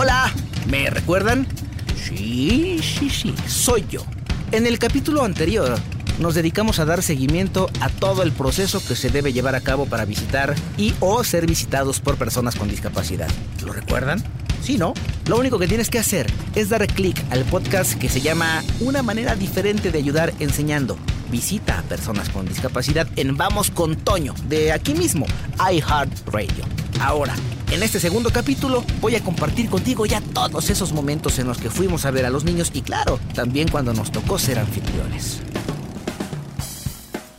Hola, ¿me recuerdan? Sí, sí, sí, soy yo. En el capítulo anterior nos dedicamos a dar seguimiento a todo el proceso que se debe llevar a cabo para visitar y o ser visitados por personas con discapacidad. ¿Lo recuerdan? Si no, lo único que tienes que hacer es dar clic al podcast que se llama Una manera diferente de ayudar enseñando. Visita a personas con discapacidad en Vamos con Toño, de aquí mismo, iHeartRadio. Ahora, en este segundo capítulo voy a compartir contigo ya todos esos momentos en los que fuimos a ver a los niños y claro, también cuando nos tocó ser anfitriones.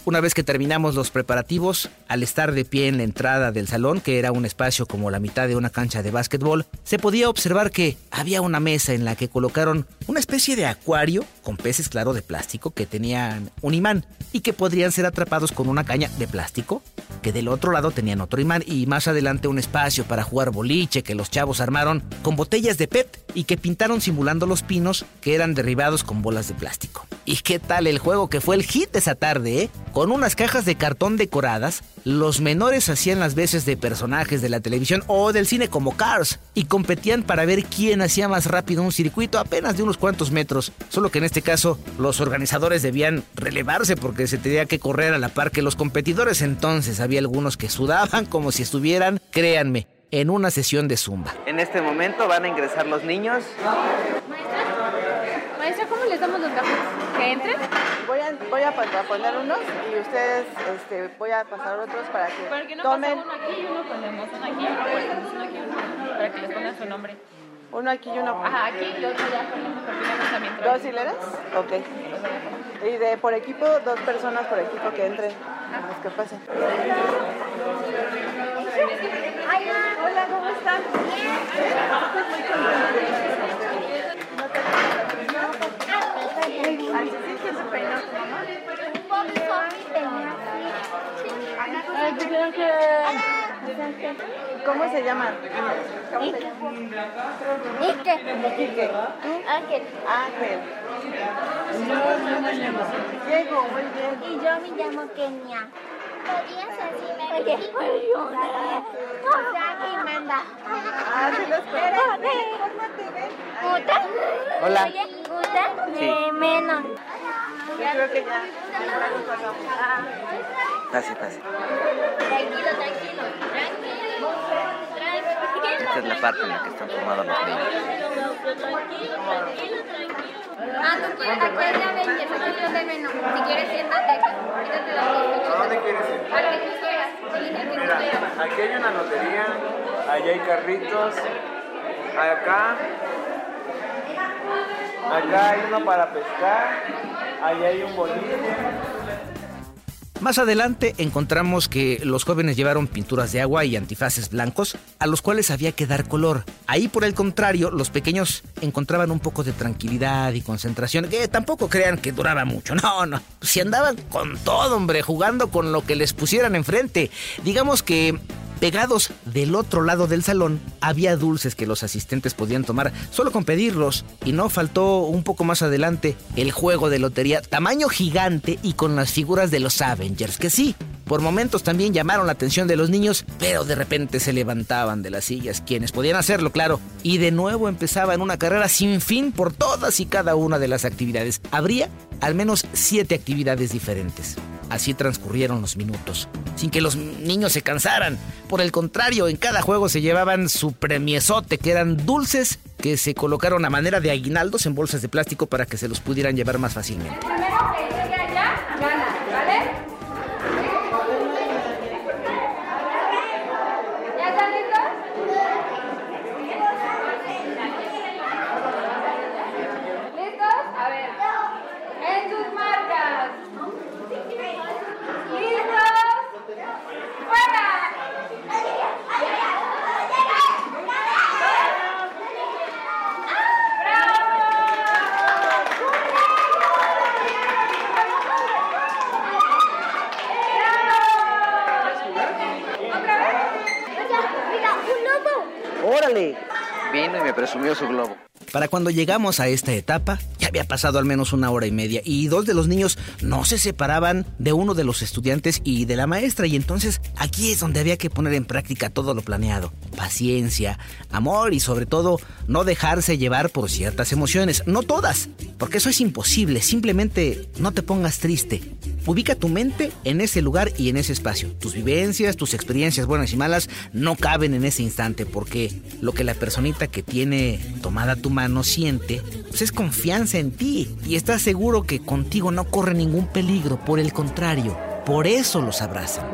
Una vez que terminamos los preparativos, al estar de pie en la entrada del salón, que era un espacio como la mitad de una cancha de básquetbol, se podía observar que había una mesa en la que colocaron una especie de acuario con peces claro de plástico que tenían un imán y que podrían ser atrapados con una caña de plástico, que del otro lado tenían otro imán. Y más adelante un espacio para jugar boliche que los chavos armaron con botellas de PET y que pintaron simulando los pinos que eran derribados con bolas de plástico. ¿Y qué tal el juego que fue el hit esa tarde, eh? Con unas cajas de cartón decoradas, los menores hacían las veces de personajes de la televisión o del cine como Cars y competían para ver quién hacía más rápido un circuito apenas de unos cuantos metros, solo que en este caso los organizadores debían relevarse porque se tenía que correr a la par que los competidores, entonces había algunos que sudaban como si estuvieran, créanme, en una sesión de zumba. En este momento van a ingresar los niños. Maestra, ¿cómo les damos los cafés? ¿Que entren? Voy a, voy a, poner unos y ustedes este, voy a pasar otros para que, ¿Por qué no tomen pasa uno aquí y uno ponemos uno aquí y uno ponemos uno aquí y uno para que les pongan su nombre? uno aquí y uno. Ajá, aquí y otro ya también ¿Dos hileras? Ok. Y de por equipo, dos personas por equipo que entren. Los que pasen. Hola, ¿cómo están? Se. ¿Cómo se llaman? ¿Cómo se llaman? Quique. Ángel. Ángel. Diego, muy bien. Y yo me llamo Kenia. ¿Podrías decirme Oye, O sea, que manda. Ah. Hola. Menos. Yo creo que ya. Pase, pase. Tranquilo, tranquilo. Tranquilo. Tranquilo. Esta es la parte en la que están formados los niños. Tranquilo, tranquilo, tranquilo. Ah, tú quieres, aquí hay de Avengers, aquí hay de menos. Si quieres, siéntate aquí. Quítate dos. ¿A dónde quieres ir? Al que tú quieras. Mira, aquí hay una lotería, allá hay carritos, acá, acá hay uno para pescar, allá hay un boliche. Más adelante encontramos que los jóvenes llevaron pinturas de agua y antifaces blancos a los cuales había que dar color. Ahí por el contrario, los pequeños encontraban un poco de tranquilidad y concentración, que tampoco crean que duraba mucho. No, no. Si andaban con todo, hombre, jugando con lo que les pusieran enfrente. Digamos que Pegados del otro lado del salón había dulces que los asistentes podían tomar solo con pedirlos y no faltó un poco más adelante el juego de lotería tamaño gigante y con las figuras de los Avengers que sí, por momentos también llamaron la atención de los niños, pero de repente se levantaban de las sillas quienes podían hacerlo, claro, y de nuevo empezaban una carrera sin fin por todas y cada una de las actividades. Habría al menos siete actividades diferentes. Así transcurrieron los minutos, sin que los niños se cansaran. Por el contrario, en cada juego se llevaban su premiesote, que eran dulces que se colocaron a manera de aguinaldos en bolsas de plástico para que se los pudieran llevar más fácilmente. Primero que llegue allá, gana, ¿vale? ¿Ya están listos? ¿Listos? A ver. En sus marcas. ¿Listos? ¡Fuera! Mira, Para cuando llegamos a esta etapa, ya había pasado al menos una hora y media y dos de los niños no se separaban de uno de los estudiantes y de la maestra y entonces aquí es donde había que poner en práctica todo lo planeado. Paciencia, amor y sobre todo no dejarse llevar por ciertas emociones, no todas, porque eso es imposible, simplemente no te pongas triste. Ubica tu mente en ese lugar y en ese espacio. Tus vivencias, tus experiencias buenas y malas no caben en ese instante porque lo que la personita que tiene tomada tu mano siente pues es confianza en ti y estás seguro que contigo no corre ningún peligro, por el contrario, por eso los abrazan.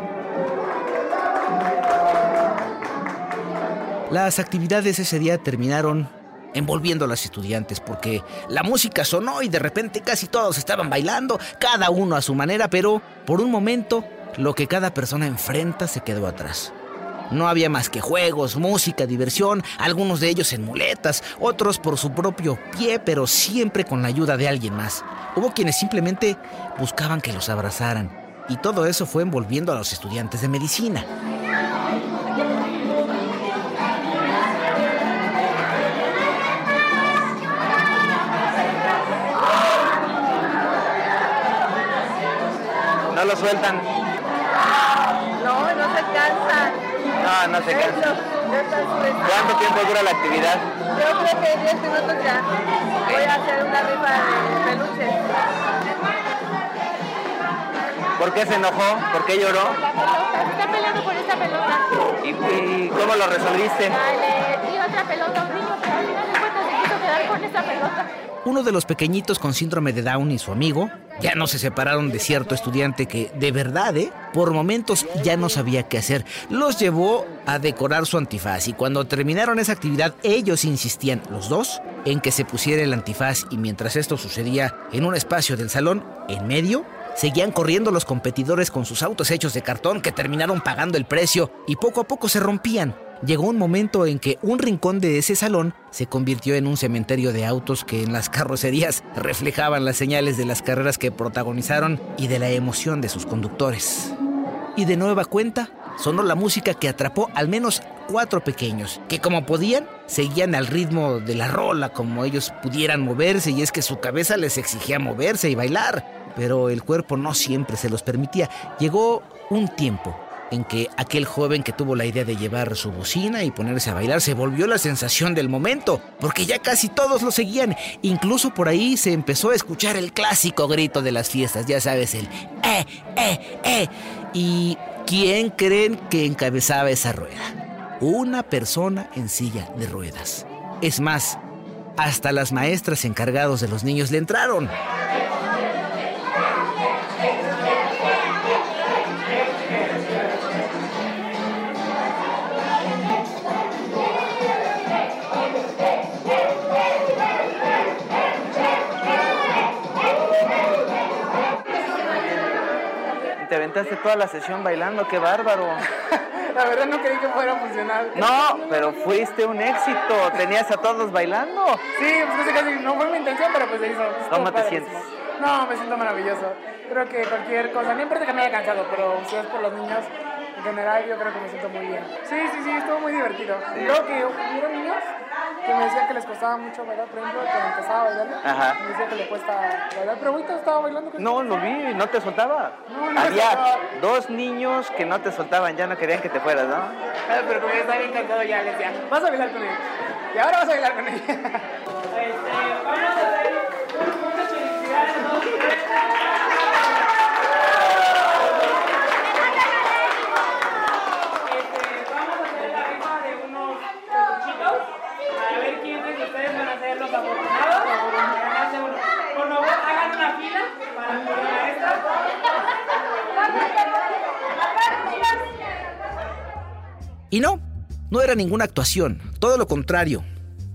Las actividades ese día terminaron envolviendo a los estudiantes porque la música sonó y de repente casi todos estaban bailando, cada uno a su manera, pero por un momento lo que cada persona enfrenta se quedó atrás. No había más que juegos, música, diversión, algunos de ellos en muletas, otros por su propio pie, pero siempre con la ayuda de alguien más. Hubo quienes simplemente buscaban que los abrazaran, y todo eso fue envolviendo a los estudiantes de medicina. No lo sueltan. No, no se cansan. No, no se cansan. ¿Cuánto tiempo dura la actividad? Yo creo que 10 minutos ya. Voy a hacer una rifa de peluches. ¿Por qué se enojó? ¿Por qué lloró? La pelota, se está peleando por esta pelota. ¿Y, y cómo lo resolviste? Le di otra pelota un niño, pero al final de cuentas se quiso quedar con esta pelota. Uno de los pequeñitos con síndrome de Down y su amigo ya no se separaron de cierto estudiante que, de verdad, ¿eh? por momentos ya no sabía qué hacer. Los llevó a decorar su antifaz y cuando terminaron esa actividad ellos insistían, los dos, en que se pusiera el antifaz y mientras esto sucedía en un espacio del salón, en medio, seguían corriendo los competidores con sus autos hechos de cartón que terminaron pagando el precio y poco a poco se rompían. Llegó un momento en que un rincón de ese salón se convirtió en un cementerio de autos que en las carrocerías reflejaban las señales de las carreras que protagonizaron y de la emoción de sus conductores. Y de nueva cuenta, sonó la música que atrapó al menos cuatro pequeños, que como podían, seguían al ritmo de la rola, como ellos pudieran moverse, y es que su cabeza les exigía moverse y bailar, pero el cuerpo no siempre se los permitía. Llegó un tiempo en que aquel joven que tuvo la idea de llevar su bocina y ponerse a bailar se volvió la sensación del momento, porque ya casi todos lo seguían. Incluso por ahí se empezó a escuchar el clásico grito de las fiestas, ya sabes, el eh, eh, eh. ¿Y quién creen que encabezaba esa rueda? Una persona en silla de ruedas. Es más, hasta las maestras encargados de los niños le entraron. Aventaste toda la sesión bailando, qué bárbaro. La verdad no creí que fuera a funcionar. No, pero fuiste un éxito. Tenías a todos bailando. Sí, pues casi, no fue mi intención, pero pues se hizo. ¿Cómo te sientes? No, me siento maravilloso. Creo que cualquier cosa, no importa que me haya cansado, pero si es por los niños, general yo creo que me siento muy bien. Sí, sí, sí, estuvo muy divertido. Creo que hubieron niños que me decían que les costaba mucho bailar, por ejemplo, que empezaba a bailar, Ajá. me decía que le cuesta bailar, pero ahorita estaba bailando. No, lo vi, no te soltaba. No, no Había soltaba. dos niños que no te soltaban, ya no querían que te fueras, ¿no? Ah, Pero como ya estaba bien cansado ya les decía, vas a bailar con ella. Y ahora vas a bailar con ella. Vamos a hacer la rifa de unos peluchitos para ver quiénes de ustedes van a ser los afortunados para ganarse uno. Por favor, hagan una fila para poner a esta. Y no, no era ninguna actuación, todo lo contrario.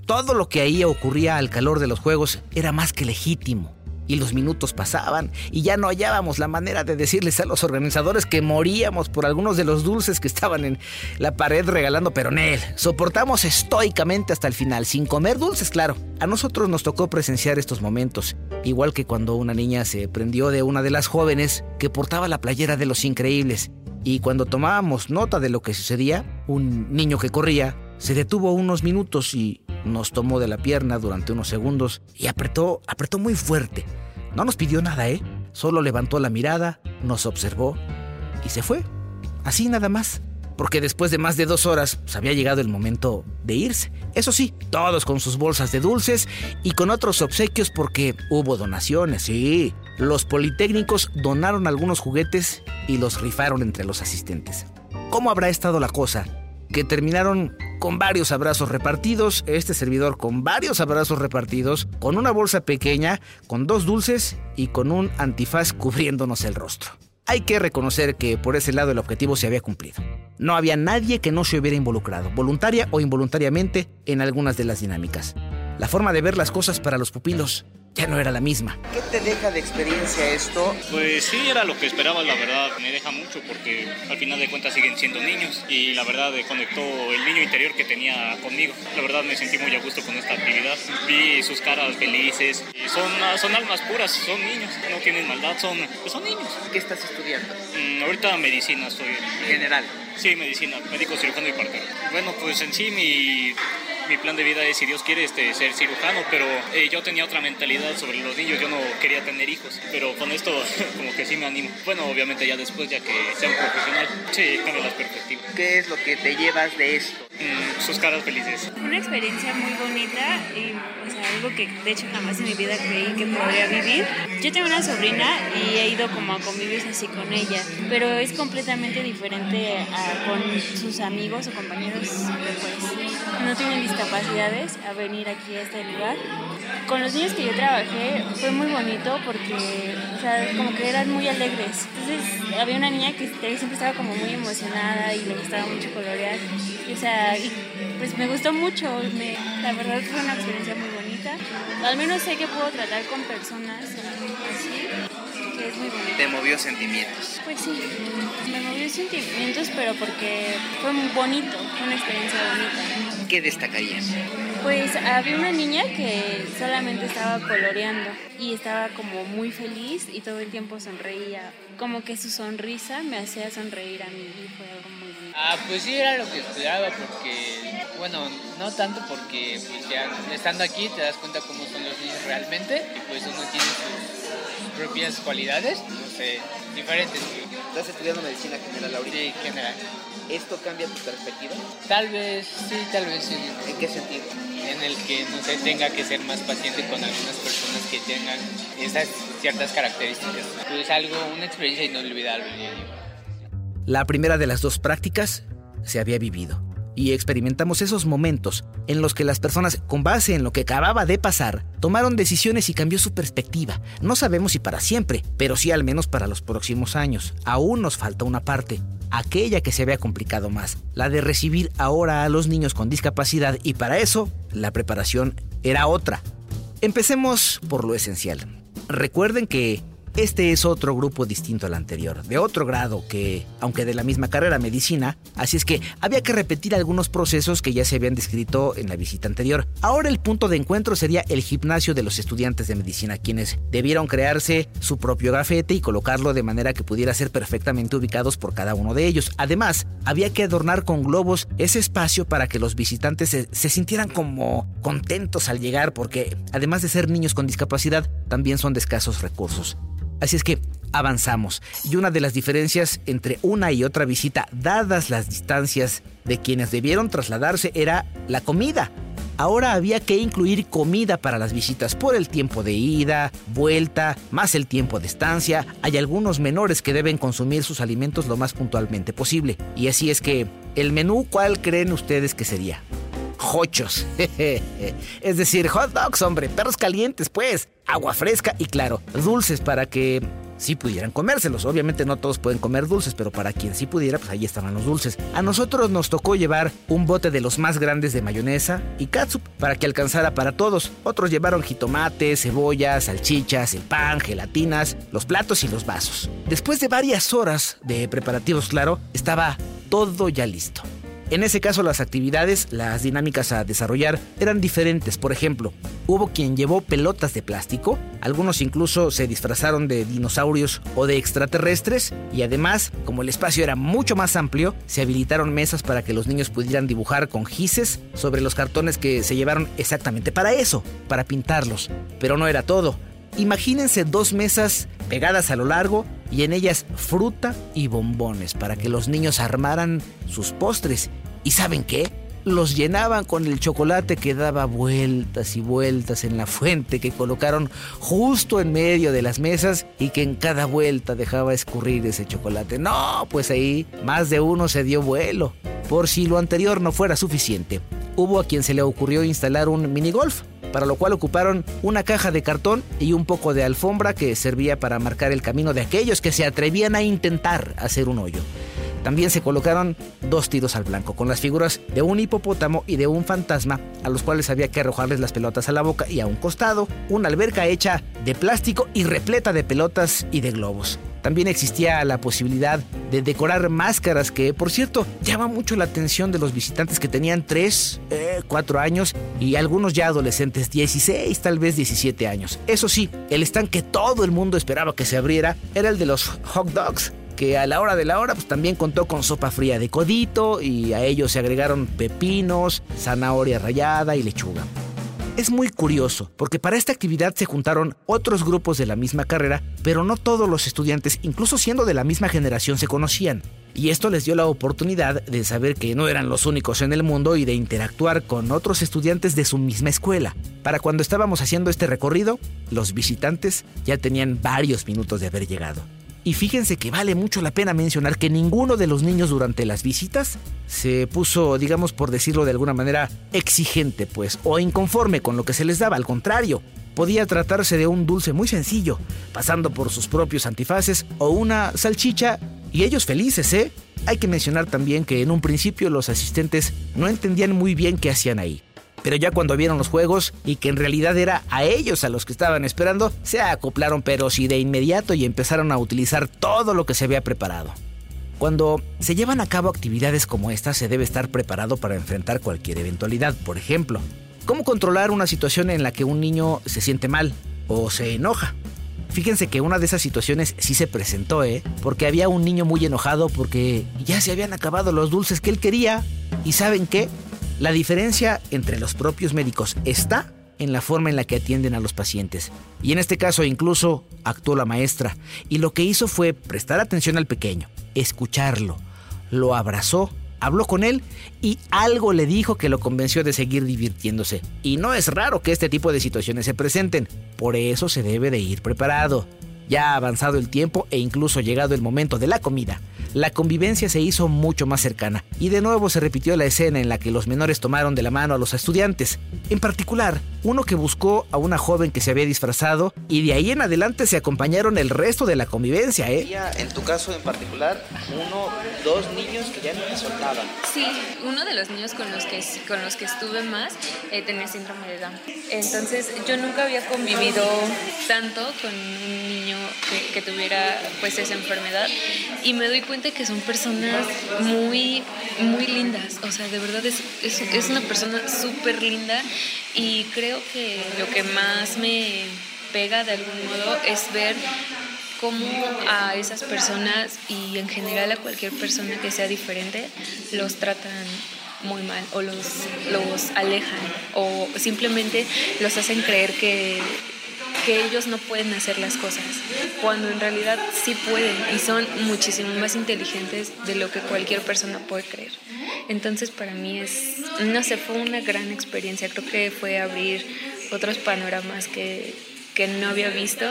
Todo lo que ahí ocurría al calor de los juegos era más que legítimo. Y los minutos pasaban y ya no hallábamos la manera de decirles a los organizadores que moríamos por algunos de los dulces que estaban en la pared regalando peronel. Soportamos estoicamente hasta el final, sin comer dulces, claro. A nosotros nos tocó presenciar estos momentos, igual que cuando una niña se prendió de una de las jóvenes que portaba la playera de los increíbles. Y cuando tomábamos nota de lo que sucedía, un niño que corría se detuvo unos minutos y nos tomó de la pierna durante unos segundos y apretó, apretó muy fuerte. No nos pidió nada, ¿eh? Solo levantó la mirada, nos observó y se fue. Así nada más. Porque después de más de dos horas pues, había llegado el momento de irse. Eso sí, todos con sus bolsas de dulces y con otros obsequios porque hubo donaciones, sí. Los politécnicos donaron algunos juguetes y los rifaron entre los asistentes. ¿Cómo habrá estado la cosa? Que terminaron con varios abrazos repartidos, este servidor con varios abrazos repartidos, con una bolsa pequeña, con dos dulces y con un antifaz cubriéndonos el rostro. Hay que reconocer que por ese lado el objetivo se había cumplido. No había nadie que no se hubiera involucrado, voluntaria o involuntariamente, en algunas de las dinámicas. La forma de ver las cosas para los pupilos ya no era la misma. ¿Qué te deja de experiencia esto? Pues sí, era lo que esperaba, la verdad. Me deja mucho porque al final de cuentas siguen siendo niños y la verdad conectó el niño interior que tenía conmigo. La verdad me sentí muy a gusto con esta actividad. Vi sus caras felices. Y son, son almas puras, son niños, no tienen maldad, son, son niños. ¿Qué estás estudiando? Mm, ahorita medicina estoy. General. Sí, medicina, médico cirujano y partero. Bueno, pues en sí mi mi plan de vida es, si Dios quiere, este, ser cirujano, pero eh, yo tenía otra mentalidad sobre los niños, yo no quería tener hijos, pero con esto como que sí me animo. Bueno, obviamente ya después, ya que sea un profesional, sí, cambia las perspectivas. ¿Qué es lo que te llevas de esto? Mm, sus caras felices. Una experiencia muy bonita y sea, algo que de hecho jamás en mi vida creí que podría vivir. Yo tengo una sobrina y he ido como a convivir así con ella, pero es completamente diferente a, con sus amigos o compañeros pues no tienen discapacidades a venir aquí a este lugar. Con los niños que yo trabajé fue muy bonito porque, o sea, como que eran muy alegres. Entonces había una niña que siempre estaba como muy emocionada y le gustaba mucho colorear. o sea, y pues me gustó mucho. Me, la verdad fue una experiencia muy bonita. Al menos sé que puedo tratar con personas así, que es muy bonito. ¿Te movió sentimientos? Pues sí, me movió sentimientos, pero porque fue muy bonito, fue una experiencia bonita. ¿Qué destacarías? Pues había una niña que solamente estaba coloreando y estaba como muy feliz y todo el tiempo sonreía. Como que su sonrisa me hacía sonreír a mí y fue algo muy bonito. Ah, pues sí, era lo que esperaba porque, bueno, no tanto porque pues ya estando aquí te das cuenta cómo son los niños realmente y pues uno tiene sus propias cualidades, no sé, diferentes. ¿Estás estudiando medicina general ahorita? Sí, general. ¿Esto cambia tu perspectiva? Tal vez, sí, tal vez sí. ¿En qué sentido? En el que no se tenga que ser más paciente con algunas personas que tengan esas ciertas características. Pues algo, una experiencia inolvidable, La primera de las dos prácticas se había vivido y experimentamos esos momentos en los que las personas, con base en lo que acababa de pasar, tomaron decisiones y cambió su perspectiva. No sabemos si para siempre, pero sí al menos para los próximos años. Aún nos falta una parte, aquella que se había complicado más, la de recibir ahora a los niños con discapacidad y para eso la preparación era otra. Empecemos por lo esencial. Recuerden que este es otro grupo distinto al anterior, de otro grado que, aunque de la misma carrera medicina, así es que había que repetir algunos procesos que ya se habían descrito en la visita anterior. Ahora el punto de encuentro sería el gimnasio de los estudiantes de medicina, quienes debieron crearse su propio gafete y colocarlo de manera que pudiera ser perfectamente ubicados por cada uno de ellos. Además, había que adornar con globos ese espacio para que los visitantes se, se sintieran como contentos al llegar, porque además de ser niños con discapacidad, también son de escasos recursos. Así es que avanzamos. Y una de las diferencias entre una y otra visita, dadas las distancias de quienes debieron trasladarse, era la comida. Ahora había que incluir comida para las visitas por el tiempo de ida, vuelta, más el tiempo de estancia. Hay algunos menores que deben consumir sus alimentos lo más puntualmente posible. Y así es que, ¿el menú cuál creen ustedes que sería? Jochos. es decir, hot dogs, hombre, perros calientes, pues agua fresca y claro, dulces para que sí pudieran comérselos. Obviamente no todos pueden comer dulces, pero para quien sí pudiera, pues ahí estaban los dulces. A nosotros nos tocó llevar un bote de los más grandes de mayonesa y catsup para que alcanzara para todos. Otros llevaron jitomates, cebollas, salchichas, el pan, gelatinas, los platos y los vasos. Después de varias horas de preparativos, claro, estaba todo ya listo. En ese caso las actividades, las dinámicas a desarrollar eran diferentes. Por ejemplo, hubo quien llevó pelotas de plástico, algunos incluso se disfrazaron de dinosaurios o de extraterrestres y además, como el espacio era mucho más amplio, se habilitaron mesas para que los niños pudieran dibujar con gises sobre los cartones que se llevaron exactamente para eso, para pintarlos. Pero no era todo. Imagínense dos mesas pegadas a lo largo y en ellas fruta y bombones para que los niños armaran sus postres. ¿Y saben qué? Los llenaban con el chocolate que daba vueltas y vueltas en la fuente que colocaron justo en medio de las mesas y que en cada vuelta dejaba escurrir ese chocolate. No, pues ahí más de uno se dio vuelo. Por si lo anterior no fuera suficiente, hubo a quien se le ocurrió instalar un minigolf para lo cual ocuparon una caja de cartón y un poco de alfombra que servía para marcar el camino de aquellos que se atrevían a intentar hacer un hoyo. También se colocaron dos tiros al blanco, con las figuras de un hipopótamo y de un fantasma, a los cuales había que arrojarles las pelotas a la boca y a un costado, una alberca hecha de plástico y repleta de pelotas y de globos. También existía la posibilidad de decorar máscaras que, por cierto, llama mucho la atención de los visitantes que tenían 3, 4 eh, años y algunos ya adolescentes, 16, tal vez 17 años. Eso sí, el stand que todo el mundo esperaba que se abriera era el de los hot dogs que a la hora de la hora pues también contó con sopa fría de codito y a ellos se agregaron pepinos, zanahoria rallada y lechuga. Es muy curioso, porque para esta actividad se juntaron otros grupos de la misma carrera, pero no todos los estudiantes, incluso siendo de la misma generación, se conocían. Y esto les dio la oportunidad de saber que no eran los únicos en el mundo y de interactuar con otros estudiantes de su misma escuela. Para cuando estábamos haciendo este recorrido, los visitantes ya tenían varios minutos de haber llegado. Y fíjense que vale mucho la pena mencionar que ninguno de los niños durante las visitas se puso, digamos por decirlo de alguna manera, exigente, pues, o inconforme con lo que se les daba. Al contrario, podía tratarse de un dulce muy sencillo, pasando por sus propios antifaces o una salchicha, y ellos felices, ¿eh? Hay que mencionar también que en un principio los asistentes no entendían muy bien qué hacían ahí. Pero ya cuando vieron los juegos y que en realidad era a ellos a los que estaban esperando, se acoplaron pero sí de inmediato y empezaron a utilizar todo lo que se había preparado. Cuando se llevan a cabo actividades como esta, se debe estar preparado para enfrentar cualquier eventualidad. Por ejemplo, ¿cómo controlar una situación en la que un niño se siente mal o se enoja? Fíjense que una de esas situaciones sí se presentó, ¿eh? Porque había un niño muy enojado porque ya se habían acabado los dulces que él quería. ¿Y saben qué? La diferencia entre los propios médicos está en la forma en la que atienden a los pacientes. Y en este caso incluso actuó la maestra. Y lo que hizo fue prestar atención al pequeño, escucharlo, lo abrazó, habló con él y algo le dijo que lo convenció de seguir divirtiéndose. Y no es raro que este tipo de situaciones se presenten, por eso se debe de ir preparado. Ya ha avanzado el tiempo e incluso llegado el momento de la comida la convivencia se hizo mucho más cercana y de nuevo se repitió la escena en la que los menores tomaron de la mano a los estudiantes. En particular, uno que buscó a una joven que se había disfrazado y de ahí en adelante se acompañaron el resto de la convivencia, ¿eh? En tu caso en particular, uno, dos niños que ya no me soltaban. Sí, uno de los niños con los que, con los que estuve más eh, tenía síndrome de Down. Entonces yo nunca había convivido tanto con un niño que, que tuviera pues esa enfermedad y me doy cuenta que son personas muy, muy lindas. O sea, de verdad es, es, una persona súper linda y creo que lo que más me pega de algún modo es ver cómo a esas personas y en general a cualquier persona que sea diferente los tratan muy mal o los, los alejan o simplemente los hacen creer que que ellos no pueden hacer las cosas, cuando en realidad sí pueden y son muchísimo más inteligentes de lo que cualquier persona puede creer. Entonces para mí es, no sé, fue una gran experiencia, creo que fue abrir otros panoramas que, que no había visto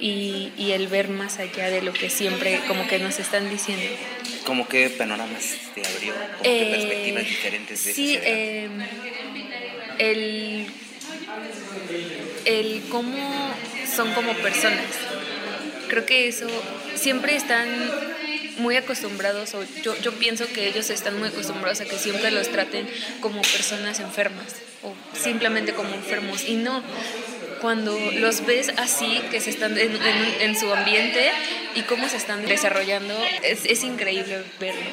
y, y, el ver más allá de lo que siempre como que nos están diciendo. ¿Cómo qué panoramas te abrió? ¿Cómo qué eh, perspectivas diferentes de Sí, eh, el el cómo son como personas. Creo que eso siempre están muy acostumbrados, o yo, yo pienso que ellos están muy acostumbrados a que siempre los traten como personas enfermas o simplemente como enfermos. Y no, cuando los ves así, que se están en, su ambiente y cómo se están desarrollando, es, es increíble verlos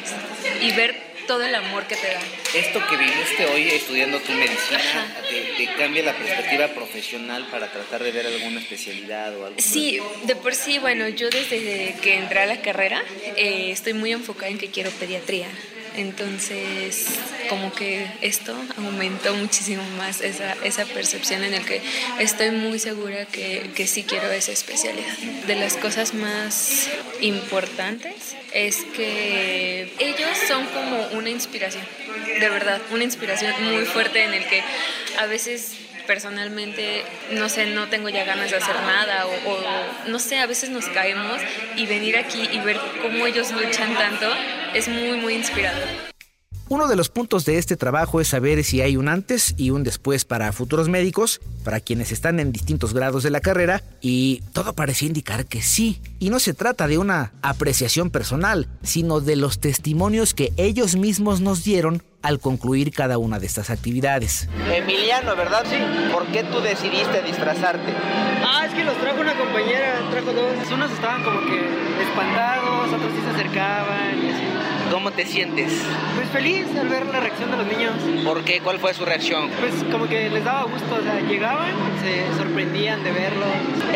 y ver todo el amor que te dan. Esto que viviste hoy estudiando tu medicina, te, te cambia la perspectiva profesional para tratar de ver alguna especialidad o algo? Sí, de por sí, bueno, yo desde que entré a la carrera eh, estoy muy enfocada en que quiero pediatría. Entonces, como que esto aumentó muchísimo más esa, esa percepción en el que estoy muy segura que, que sí quiero esa especialidad. De las cosas más importantes es que ellos son como una inspiración, de verdad, una inspiración muy fuerte en el que a veces personalmente, no sé, no tengo ya ganas de hacer nada o, o, no sé, a veces nos caemos y venir aquí y ver cómo ellos luchan tanto es muy, muy inspirador. Uno de los puntos de este trabajo es saber si hay un antes y un después para futuros médicos, para quienes están en distintos grados de la carrera, y todo parecía indicar que sí. Y no se trata de una apreciación personal, sino de los testimonios que ellos mismos nos dieron al concluir cada una de estas actividades. Emiliano, ¿verdad? Sí. ¿Por qué tú decidiste disfrazarte? Ah, es que los trajo una compañera, trajo dos. Unos estaban como que espantados, otros sí se acercaban y así. ¿Cómo te sientes? Pues feliz al ver la reacción de los niños. ¿Por qué? ¿Cuál fue su reacción? Pues como que les daba gusto, o sea, llegaban, se sorprendían de verlo.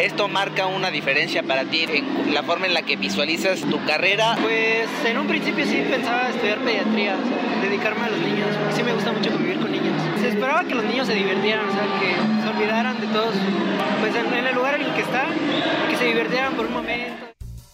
¿Esto marca una diferencia para ti en la forma en la que visualizas tu carrera? Pues en un principio sí pensaba estudiar pediatría, o sea, dedicarme a los niños, porque sí me gusta mucho convivir con niños. Se esperaba que los niños se divirtieran, o sea, que se olvidaran de todos, pues en, en el lugar en el que están, que se divirtieran por un momento.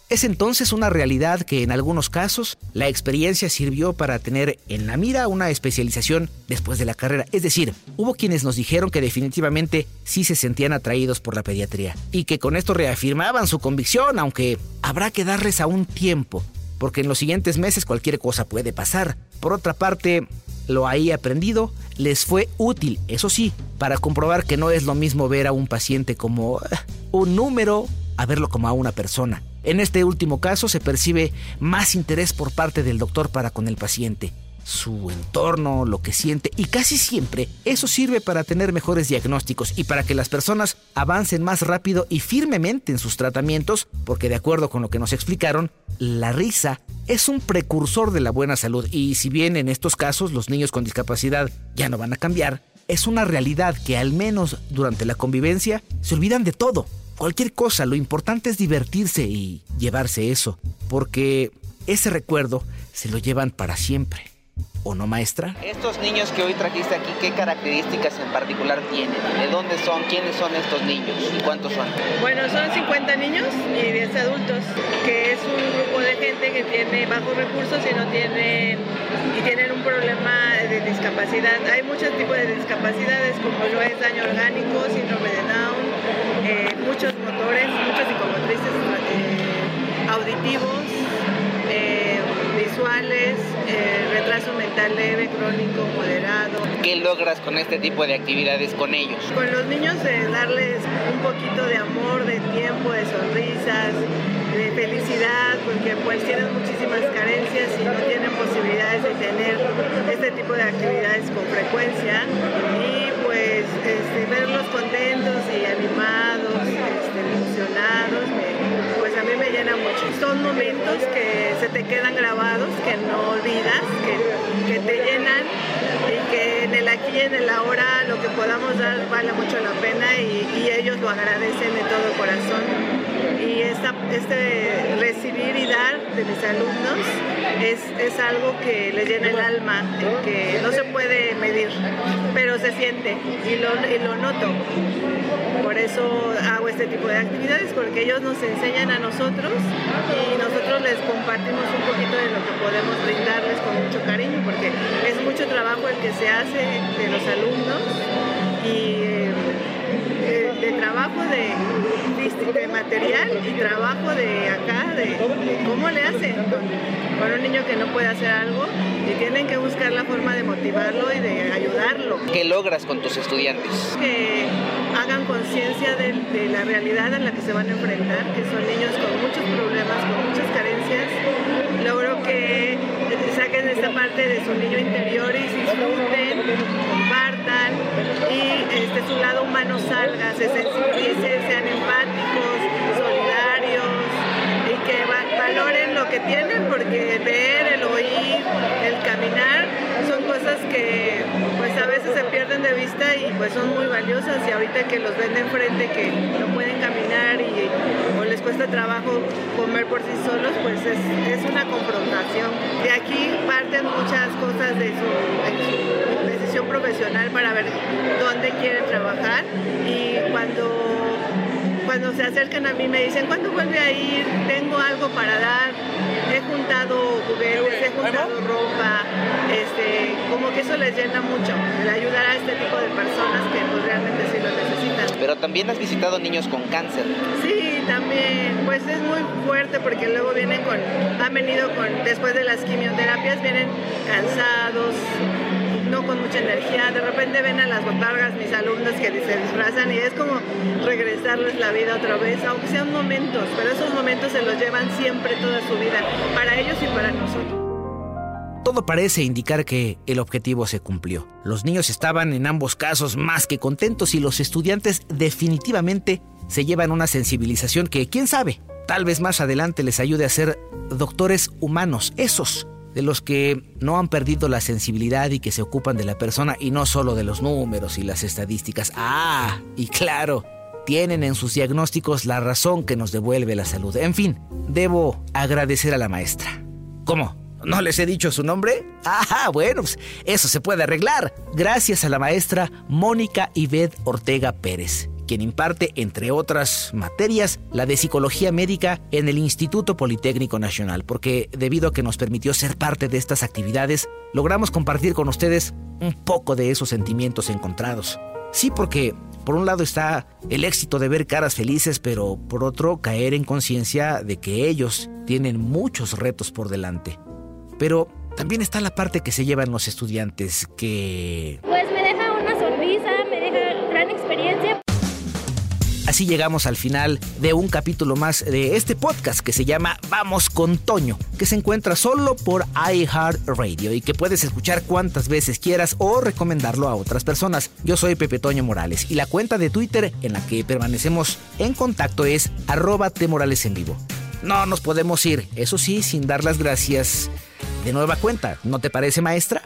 Es entonces una realidad que en algunos casos la experiencia sirvió para tener en la mira una especialización después de la carrera. Es decir, hubo quienes nos dijeron que definitivamente sí se sentían atraídos por la pediatría y que con esto reafirmaban su convicción, aunque habrá que darles aún tiempo, porque en los siguientes meses cualquier cosa puede pasar. Por otra parte, lo ahí aprendido les fue útil, eso sí, para comprobar que no es lo mismo ver a un paciente como eh, un número a verlo como a una persona. En este último caso se percibe más interés por parte del doctor para con el paciente, su entorno, lo que siente y casi siempre eso sirve para tener mejores diagnósticos y para que las personas avancen más rápido y firmemente en sus tratamientos, porque de acuerdo con lo que nos explicaron, la risa es un precursor de la buena salud y si bien en estos casos los niños con discapacidad ya no van a cambiar, es una realidad que al menos durante la convivencia se olvidan de todo cualquier cosa, lo importante es divertirse y llevarse eso, porque ese recuerdo se lo llevan para siempre. ¿O no, maestra? Estos niños que hoy trajiste aquí, ¿qué características en particular tienen? ¿De dónde son? ¿Quiénes son estos niños? ¿Y cuántos son? Bueno, son 50 niños y 10 adultos, que es un grupo de gente que tiene bajos recursos y no tienen y tienen un problema de discapacidad. Hay muchos tipos de discapacidades, como lo es daño orgánico, síndrome de Down, eh, muchos motores, muchos psicomotrices eh, auditivos, visuales, eh, retraso mental leve, crónico, moderado. ¿Qué logras con este tipo de actividades con ellos? Con los niños eh, darles un poquito de amor, de tiempo, de sonrisas, de felicidad, porque pues tienen muchísimas carencias y no tienen posibilidades de tener este tipo de actividades con frecuencia y pues este, verlos contentos Son momentos que se te quedan grabados, que no olvidas, que, te llenan y que en el aquí y en el ahora lo que podamos dar vale mucho la pena y, ellos lo agradecen de todo corazón. Y este recibir y dar de mis alumnos es, es algo que les llena el alma, que no se puede medir, pero se siente y lo, y lo noto. Por eso hago este tipo de actividades, porque ellos nos enseñan a nosotros y nosotros les compartimos un poquito de lo que podemos brindarles con mucho cariño, porque es mucho trabajo el que se hace de los alumnos y eh, de, de trabajo de, de material y trabajo de acá, de, de cómo le hacen con, con un niño que no puede hacer algo y tienen que buscar la forma de motivarlo y de ayudarlo. ¿Qué logras con tus estudiantes? Que hagan conciencia de, de la realidad en la que se van a enfrentar, que son niños con muchos problemas, con muchas carencias. Logro que saquen esta parte de su niño interior y disfruten, compartan y este, su lado humano salga, se sensibilicen, sean empáticos, tienen porque ver, el oír, el caminar cosas que pues a veces se pierden de vista y pues son muy valiosas y ahorita que los ven de enfrente que no pueden caminar y o les cuesta trabajo comer por sí solos, pues es, es una confrontación. De aquí parten muchas cosas de su, de su decisión profesional para ver dónde quieren trabajar y cuando cuando se acercan a mí me dicen, ¿cuándo vuelve a ir? Tengo algo para dar. He juntado juguetes, he juntado ropa. Este, como que eso les llena mucho, el ayudar a este tipo de personas que pues, realmente sí lo necesitan. Pero también has visitado niños con cáncer. Sí, también. Pues es muy fuerte porque luego vienen con, han venido con, después de las quimioterapias, vienen cansados, no con mucha energía. De repente ven a las botargas, mis alumnos que se disfrazan y es como regresarles la vida otra vez, aunque sean momentos, pero esos momentos se los llevan siempre toda su vida, para ellos y para nosotros. Todo parece indicar que el objetivo se cumplió. Los niños estaban en ambos casos más que contentos y los estudiantes definitivamente se llevan una sensibilización que, quién sabe, tal vez más adelante les ayude a ser doctores humanos, esos de los que no han perdido la sensibilidad y que se ocupan de la persona y no solo de los números y las estadísticas. Ah, y claro, tienen en sus diagnósticos la razón que nos devuelve la salud. En fin, debo agradecer a la maestra. ¿Cómo? ¿No les he dicho su nombre? Ah, bueno, pues eso se puede arreglar. Gracias a la maestra Mónica Ived Ortega Pérez, quien imparte, entre otras materias, la de psicología médica en el Instituto Politécnico Nacional, porque debido a que nos permitió ser parte de estas actividades, logramos compartir con ustedes un poco de esos sentimientos encontrados. Sí, porque por un lado está el éxito de ver caras felices, pero por otro caer en conciencia de que ellos tienen muchos retos por delante. Pero también está la parte que se llevan los estudiantes, que... Pues me deja una sonrisa, me deja gran experiencia. Así llegamos al final de un capítulo más de este podcast que se llama Vamos con Toño, que se encuentra solo por iHeartRadio y que puedes escuchar cuantas veces quieras o recomendarlo a otras personas. Yo soy Pepe Toño Morales y la cuenta de Twitter en la que permanecemos en contacto es arroba Morales en vivo. No nos podemos ir, eso sí, sin dar las gracias de nueva cuenta. ¿No te parece, maestra?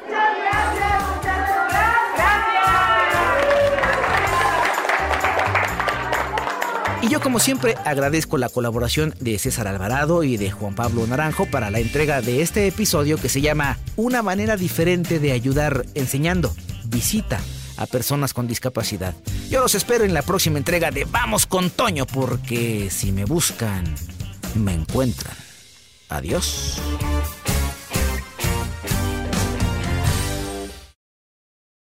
Y yo como siempre agradezco la colaboración de César Alvarado y de Juan Pablo Naranjo para la entrega de este episodio que se llama Una manera diferente de ayudar enseñando. Visita a personas con discapacidad. Yo los espero en la próxima entrega de Vamos con Toño porque si me buscan, me encuentran. Adiós.